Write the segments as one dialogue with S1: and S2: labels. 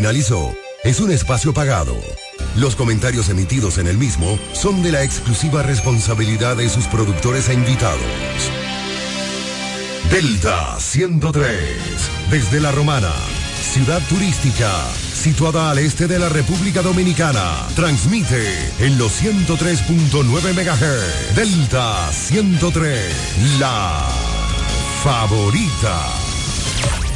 S1: Finalizó es un espacio pagado. Los comentarios emitidos en el mismo son de la exclusiva responsabilidad de sus productores e invitados. Delta 103, desde La Romana, ciudad turística, situada al este de la República Dominicana, transmite en los 103.9 MHz. Delta 103, la favorita.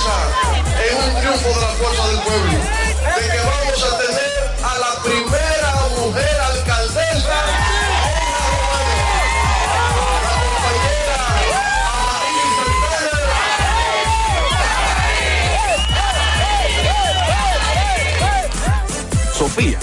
S2: en un triunfo de la fuerza del pueblo, de que vamos a tener a la primera mujer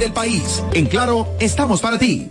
S3: del país. En Claro, estamos para ti.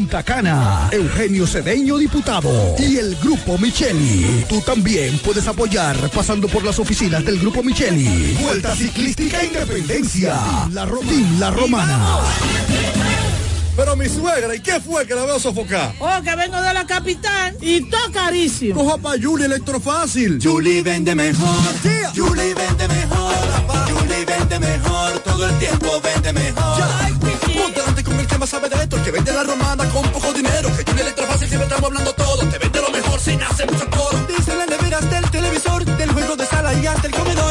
S4: Punta Cana, Eugenio Cedeño, diputado, y el Grupo Micheli. Tú también puedes apoyar pasando por las oficinas del Grupo Micheli. Vuelta Ciclística Independencia. La, Team La Romana.
S5: Pero mi suegra, ¿y qué fue que la veo sofocar?
S6: Oh, que vengo de la capital y todo carísimo.
S5: Coja pa' Julie Electrofácil.
S7: Julie vende mejor.
S5: Yeah.
S7: Julie vende mejor. Julie vende mejor. Todo el tiempo vende mejor.
S5: Ponte delante con el que más sabe de el que vende la romana con poco dinero. Que Julie Electrofácil siempre estamos hablando todo. Te vende lo mejor sin hacer mucho coro.
S7: Dice las neveras del televisor, del juego de sala y hasta el comedor.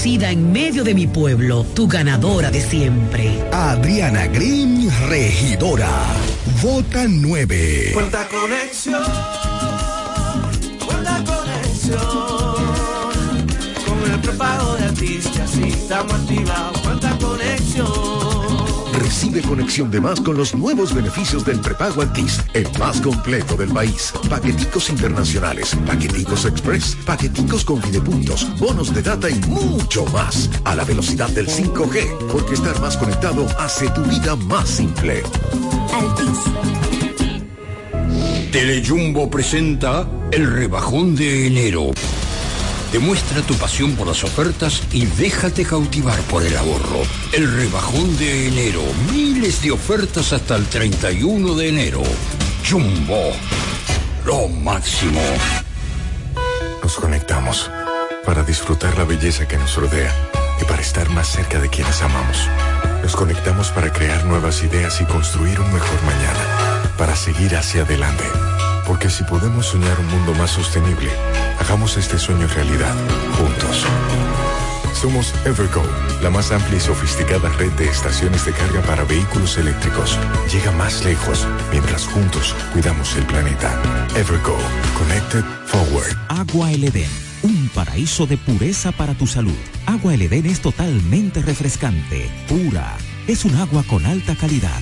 S8: en medio de mi pueblo. Tu ganadora de siempre.
S4: Adriana Green, regidora. Vota 9.
S7: Cuenta conexión. Cuenta conexión. Con el prepago de artistas, sí, estamos activados.
S9: Vive conexión de más con los nuevos beneficios del prepago Altis, el más completo del país. Paqueticos internacionales, paqueticos express, paqueticos con videopuntos, bonos de data y mucho más. A la velocidad del 5G, porque estar más conectado hace tu vida más simple.
S10: Altis. Telejumbo presenta el rebajón de enero. Demuestra tu pasión por las ofertas y déjate cautivar por el ahorro. El rebajón de enero. Miles de ofertas hasta el 31 de enero. Jumbo. Lo máximo.
S11: Nos conectamos para disfrutar la belleza que nos rodea y para estar más cerca de quienes amamos. Nos conectamos para crear nuevas ideas y construir un mejor mañana. Para seguir hacia adelante. Porque si podemos soñar un mundo más sostenible, hagamos este sueño realidad, juntos. Somos Evergo, la más amplia y sofisticada red de estaciones de carga para vehículos eléctricos. Llega más lejos mientras juntos cuidamos el planeta. Evergo, Connected Forward.
S12: Agua El un paraíso de pureza para tu salud. Agua El es totalmente refrescante, pura. Es un agua con alta calidad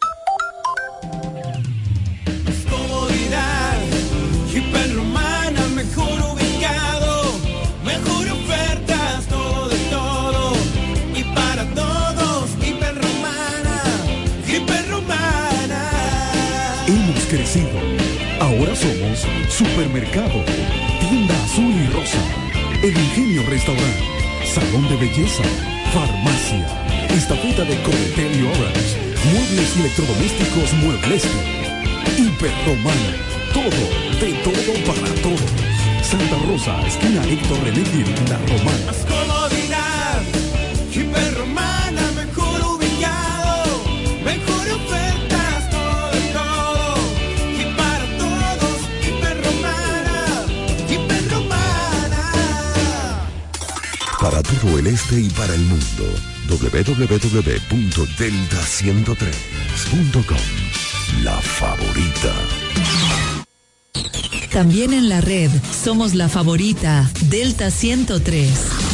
S13: Crecido. Ahora somos Supermercado, Tienda Azul y Rosa, El Ingenio Restaurant, Salón de Belleza, Farmacia, Estafeta de Cometel y Orange, Muebles Electrodomésticos Muebles, Hiperromana, todo, de todo para todos. Santa Rosa, esquina Héctor René La Romana.
S14: Todo
S9: el este y para el mundo, www.delta103.com. La favorita.
S15: También en la red somos la favorita Delta 103.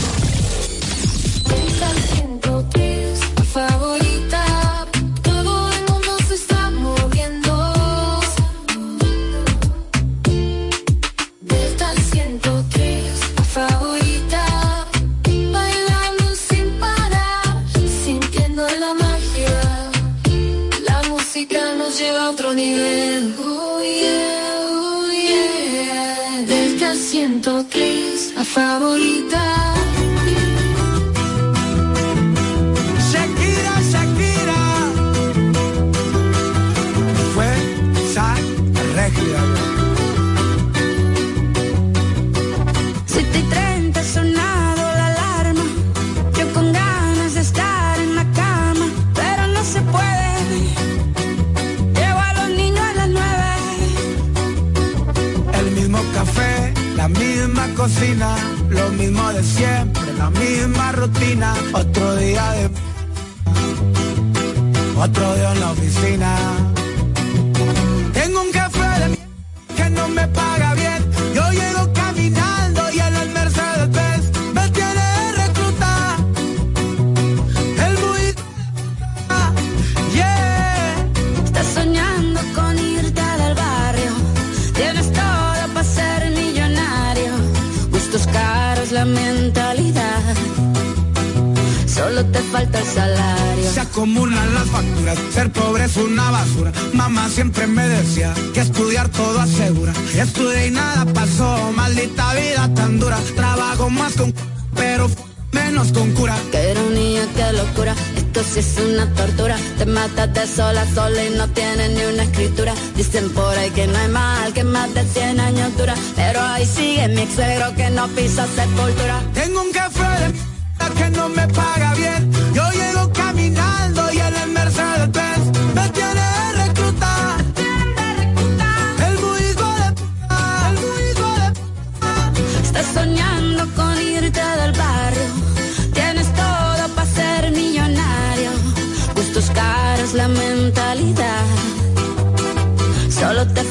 S14: Trabajo más con pero menos con cura.
S16: Qué ironía, qué locura, esto sí es una tortura. Te matas de sola a sola y no tienes ni una escritura. Dicen por ahí que no hay mal, que más de 100 años dura. Pero ahí sigue mi ex suegro que no pisa sepultura.
S14: Tengo un jefe de que no me paga bien. Yo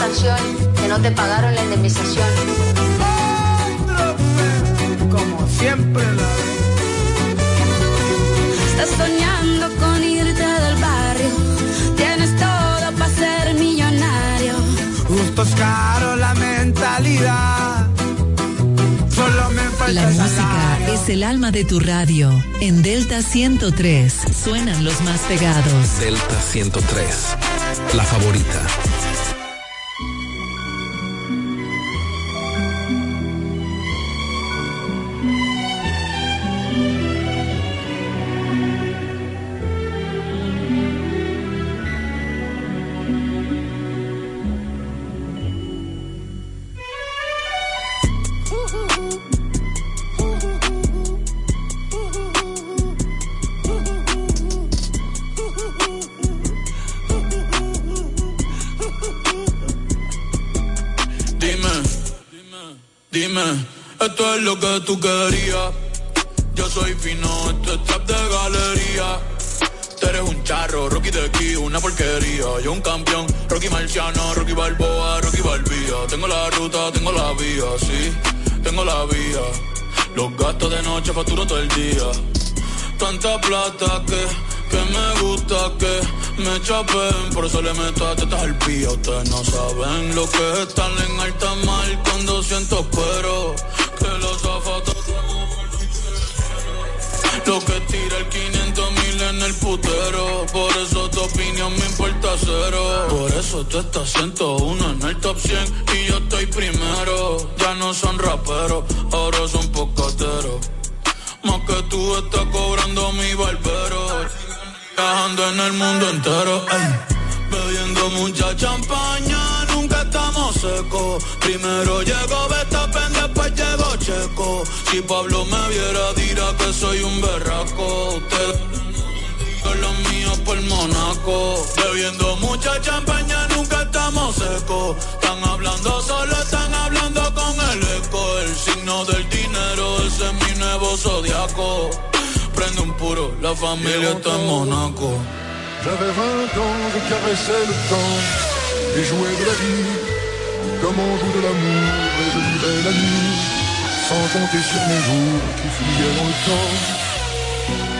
S17: Canción que no te pagaron la indemnización.
S14: Como siempre la
S16: Estás soñando con irte del barrio. Tienes todo para ser millonario.
S14: Gustos caros, la mentalidad. Solo me falta
S18: La música es el alma de tu radio. En Delta 103 suenan los más pegados.
S19: Delta 103, la favorita.
S20: Tengo la ruta, tengo la vía, sí, tengo la vía. Los gastos de noche facturo todo el día. Tanta plata que, que me gusta que me chapen. Por eso le meto a tetas al pía. Ustedes no saben lo que es estar en alta mar cuando siento pero que los zapatos lo que tira el 500 mil en el putero. Por eso tu opinión me importa cero. Por eso tú estás 101 en el top 100 y yo estoy primero. Ya no son raperos, ahora son pocateros. Más que tú estás cobrando mi barbero. Viajando en el mundo entero. Bebiendo mucha champaña, nunca estamos secos. Primero llegó Betapen, después llegó Checo. Si Pablo me viera, dirá que soy un berraco. Con los míos por Monaco. Bebiendo mucha champaña, nunca estamos secos. Están hablando solo, están hablando con el eco. El signo del dinero, ese es mi nuevo zodiaco. Prende un puro, la familia está en Monaco.
S21: J'avais 20 ans, je caressais le temps et jouais de la vie comme on joue de l'amour et je vivais la nuit sans compter sur mes jours qui fuyaient dans le temps.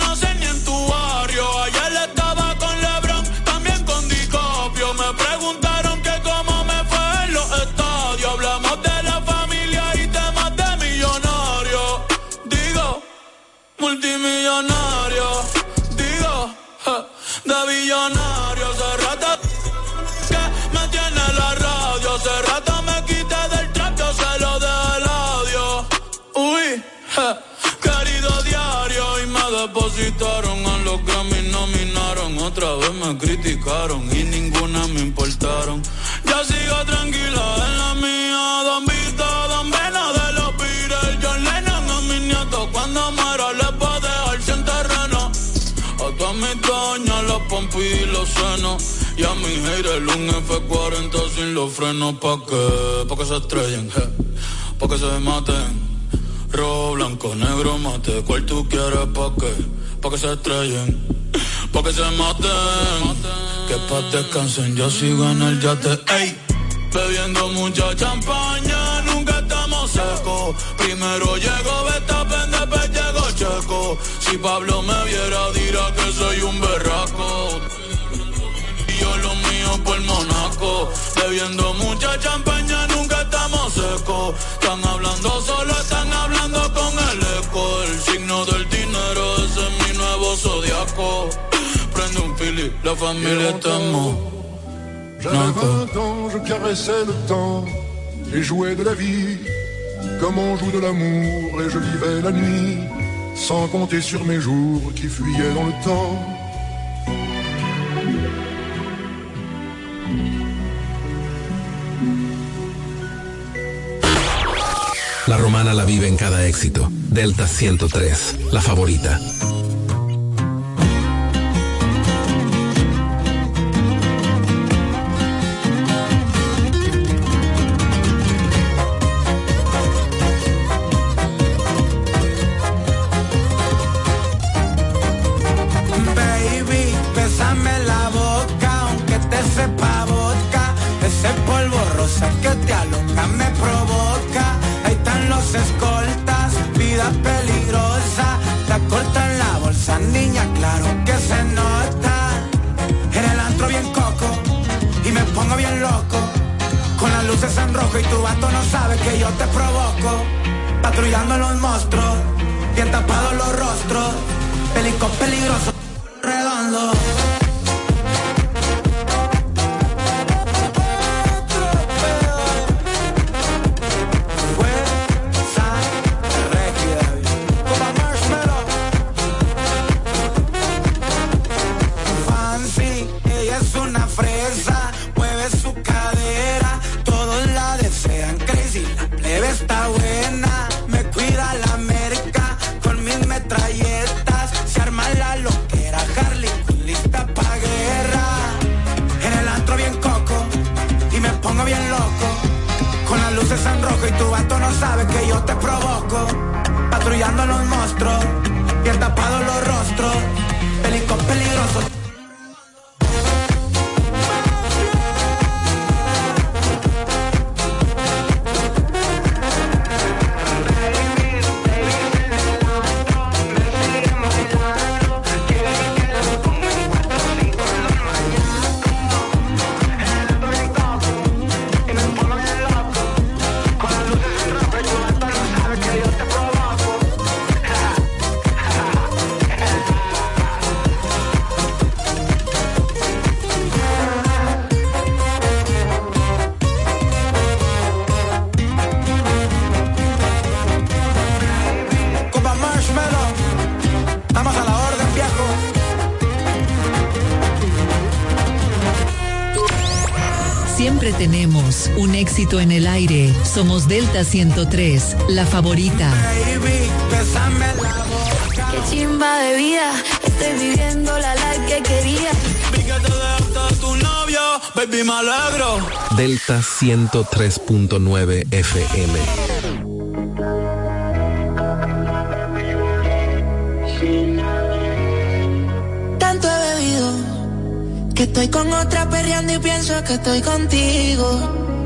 S20: otra vez me criticaron y ninguna me importaron. Ya sigo tranquila en la mía, don Vito, don Vena de los Beatles, John Lennon a mis nietos cuando muera les a dejar sin terreno. A todas mis doñas los pompis y los senos, y a mis haters un F40 sin los frenos, pa' qué? pa' que se estrellen, je, pa' que se maten. Rojo, blanco, negro, mate, cual tú quieres, pa' qué? pa' que se estrellen. Pa' que se maten. Que pa' descansen, yo sigo en el yate. Ey. Bebiendo mucha champaña, nunca estamos secos. Primero llego Betapen, después llego Checo. Si Pablo me viera, dirá que soy un berraco. Y yo lo mío por Monaco. Bebiendo mucha champaña, nunca estamos secos. Están hablando solo, están hablando con el eco. El signo del dinero, ese es mi nuevo zodiaco. Prende un fili, la familia estamos.
S21: J'avais 20 ans, je caressais le temps et jouais de la vie comme on joue de l'amour et je vivais la nuit sans compter sur mes jours qui fuyaient dans le temps.
S19: La romana la vive en cada éxito. Delta 103, la favorita.
S14: Los escoltas, vida peligrosa. La corta en la bolsa, niña, claro que se nota. En el antro bien coco y me pongo bien loco. Con las luces en rojo y tu vato no sabe que yo te provoco. Patrullando los monstruos, bien tapados los rostros. Pelicos peligrosos,
S18: éxito en el aire. Somos Delta 103, la favorita.
S14: Baby, la boca.
S22: Qué chimba de vida, estoy viviendo la life que quería.
S20: Vi que te dejaste a tu novio, baby, me alegro.
S19: Delta 103.9 FM.
S22: Tanto he bebido que estoy con otra perreando y pienso que estoy contigo,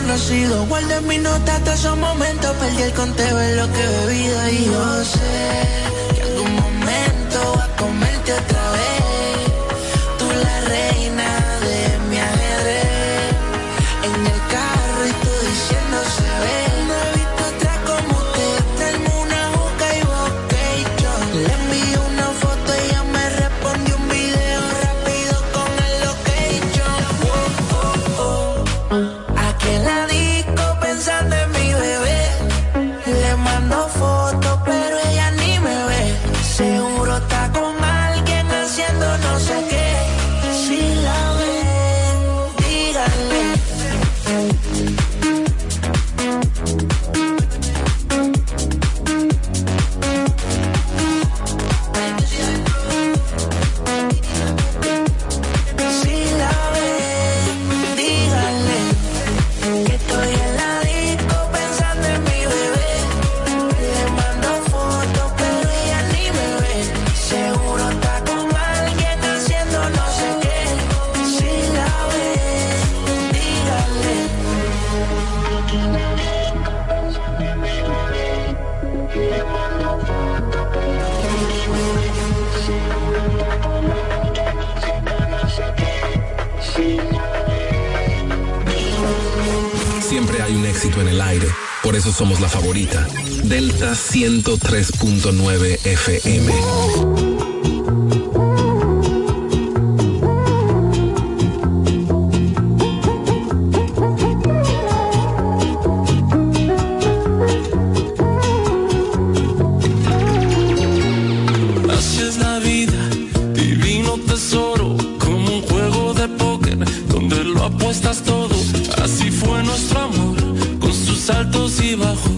S22: conocido. Guardé mi nota hasta esos momentos, perdí el conteo en lo que he bebido y yo sé.
S19: 103.9 FM.
S23: Así es la vida, divino tesoro, como un juego de póker, donde lo apuestas todo. Así fue nuestro amor, con sus altos y bajos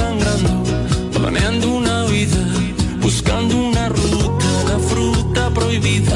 S23: sangrando, planeando una vida, buscando una ruta, la fruta prohibida.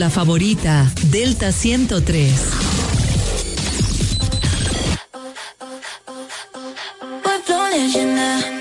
S18: la
S24: favorita, Delta 103. llenar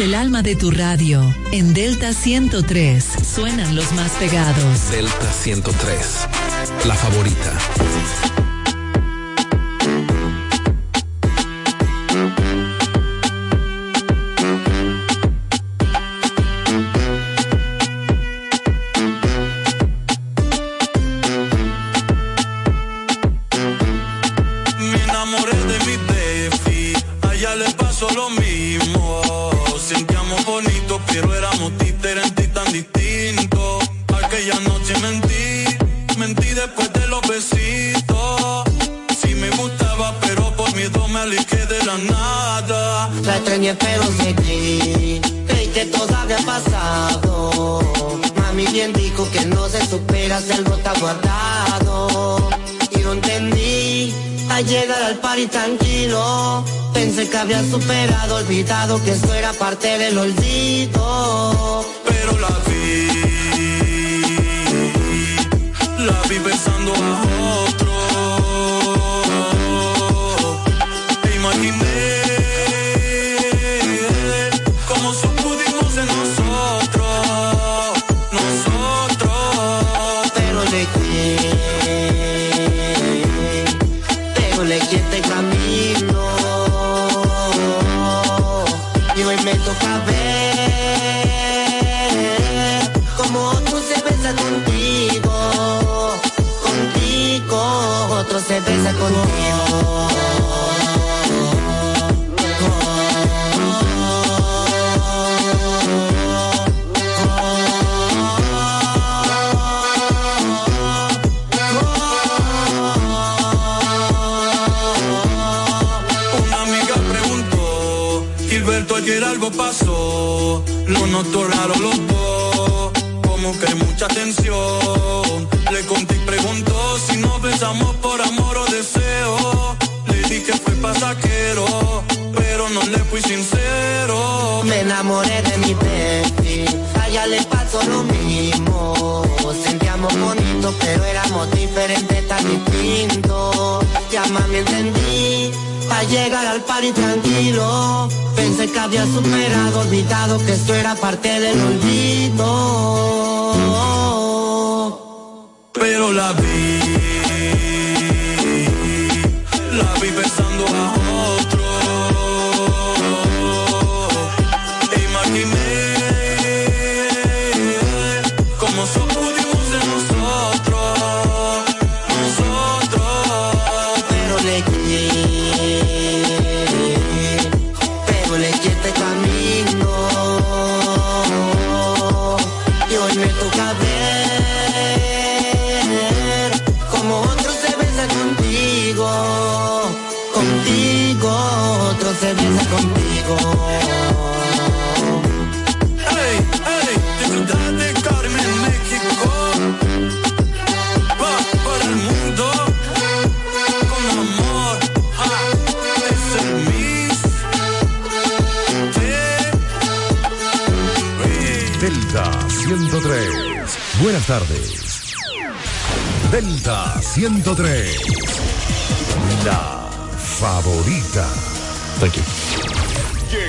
S24: El
S15: alma de tu radio. En Delta 103 suenan los más pegados.
S19: Delta 103, la favorita.
S25: olvidado que eso era parte del olvido.
S20: Pero la vi, la vi besando a otro. E imaginé cómo supudimos de nosotros, nosotros.
S25: Pero le quité, pero le quité camino. Contigo
S20: una amiga casa conmigo. ayer algo pasó, lo noto los dos, como que mucha tensión. Le conté y preguntó si no besamos fui sincero.
S25: Me enamoré de mi baby, a le pasó lo mismo. Sentíamos bonito, pero éramos diferentes, tan distintos. Ya más me entendí, para llegar al party tranquilo. Pensé que había superado, olvidado que esto era parte del olvido.
S20: Pero la vi, la vi pensando a
S9: tardes. Delta 103. La favorita.
S26: Thank you.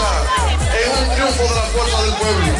S14: en un triunfo de la fuerza del pueblo,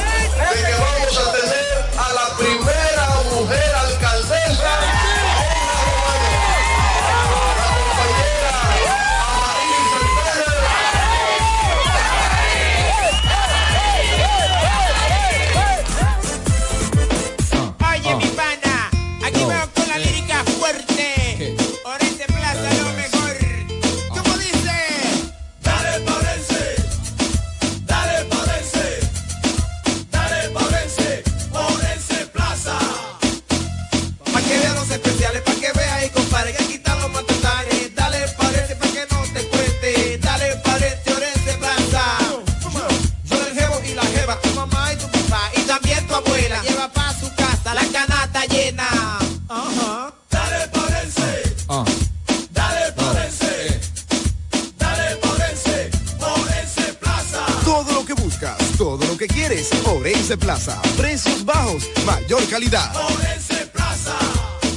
S7: Orense Plaza.
S27: Precios bajos, mayor calidad.
S7: Orense Plaza.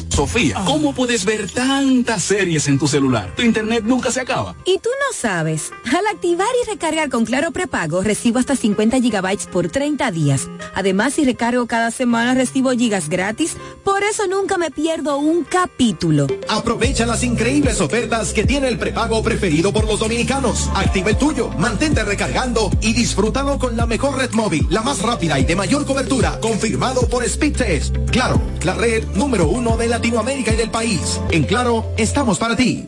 S5: Sofía, ¿cómo puedes ver tantas series en tu celular? Tu internet nunca se acaba.
S28: Y tú no sabes, al activar y recargar con Claro Prepago recibo hasta 50 gigabytes por 30 días. Además, si recargo cada semana recibo gigas gratis, por eso nunca me pierdo un capítulo.
S3: Aprovecha las increíbles ofertas que tiene el prepago preferido por los dominicanos. Activa el tuyo, mantente recargando y disfrútalo con la mejor red móvil, la más rápida y de mayor cobertura, confirmado por Speedtest. Claro, la red número uno de Latinoamérica y del país. En Claro, estamos para ti.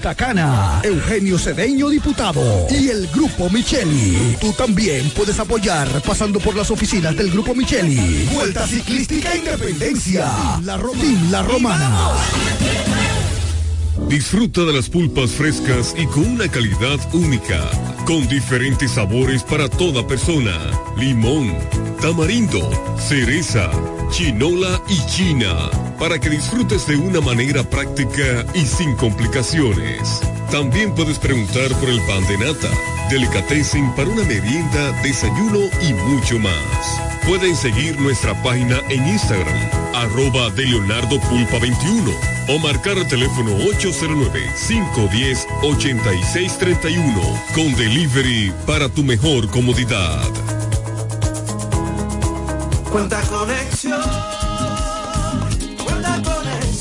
S4: Punta Eugenio Cedeño, diputado, y el Grupo Micheli. Tú también puedes apoyar pasando por las oficinas del Grupo Micheli. Vuelta Ciclística Independencia. La, Ro- La Romana.
S1: Disfruta de las pulpas frescas y con una calidad única, con diferentes sabores para toda persona. Limón, tamarindo, cereza, chinola y china, para que disfrutes de una manera práctica y sin complicaciones. También puedes preguntar por el pan de nata, delicatessen para una merienda, desayuno y mucho más. Pueden seguir nuestra página en Instagram, arroba de Leonardo Pulpa 21 o marcar el teléfono 809-510-8631 con delivery para tu mejor comodidad.
S7: Cuenta conexión,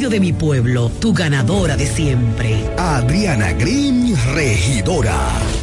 S8: de mi pueblo, tu ganadora de siempre.
S4: Adriana Green, regidora.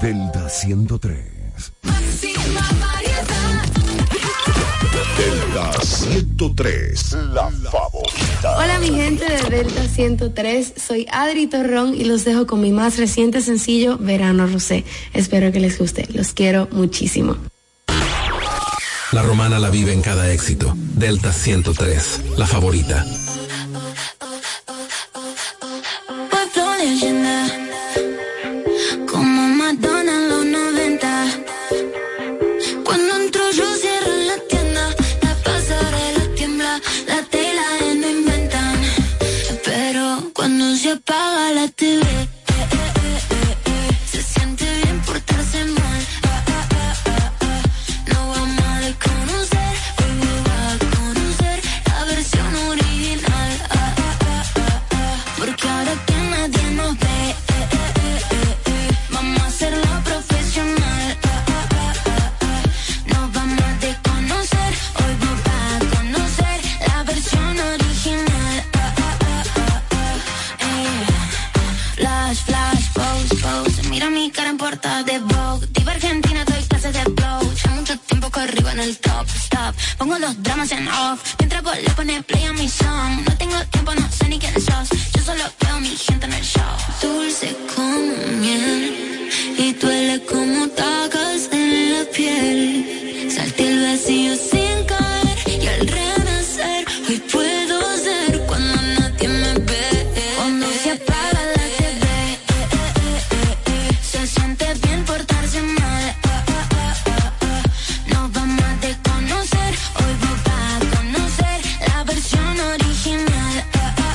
S9: Delta 103. Delta 103, la favorita.
S29: Hola mi gente de Delta 103, soy Adri Torrón y los dejo con mi más reciente sencillo, Verano Rosé. Espero que les guste, los quiero muchísimo.
S19: La romana la vive en cada éxito. Delta 103, la favorita.
S24: Apaga la TV. Le pones play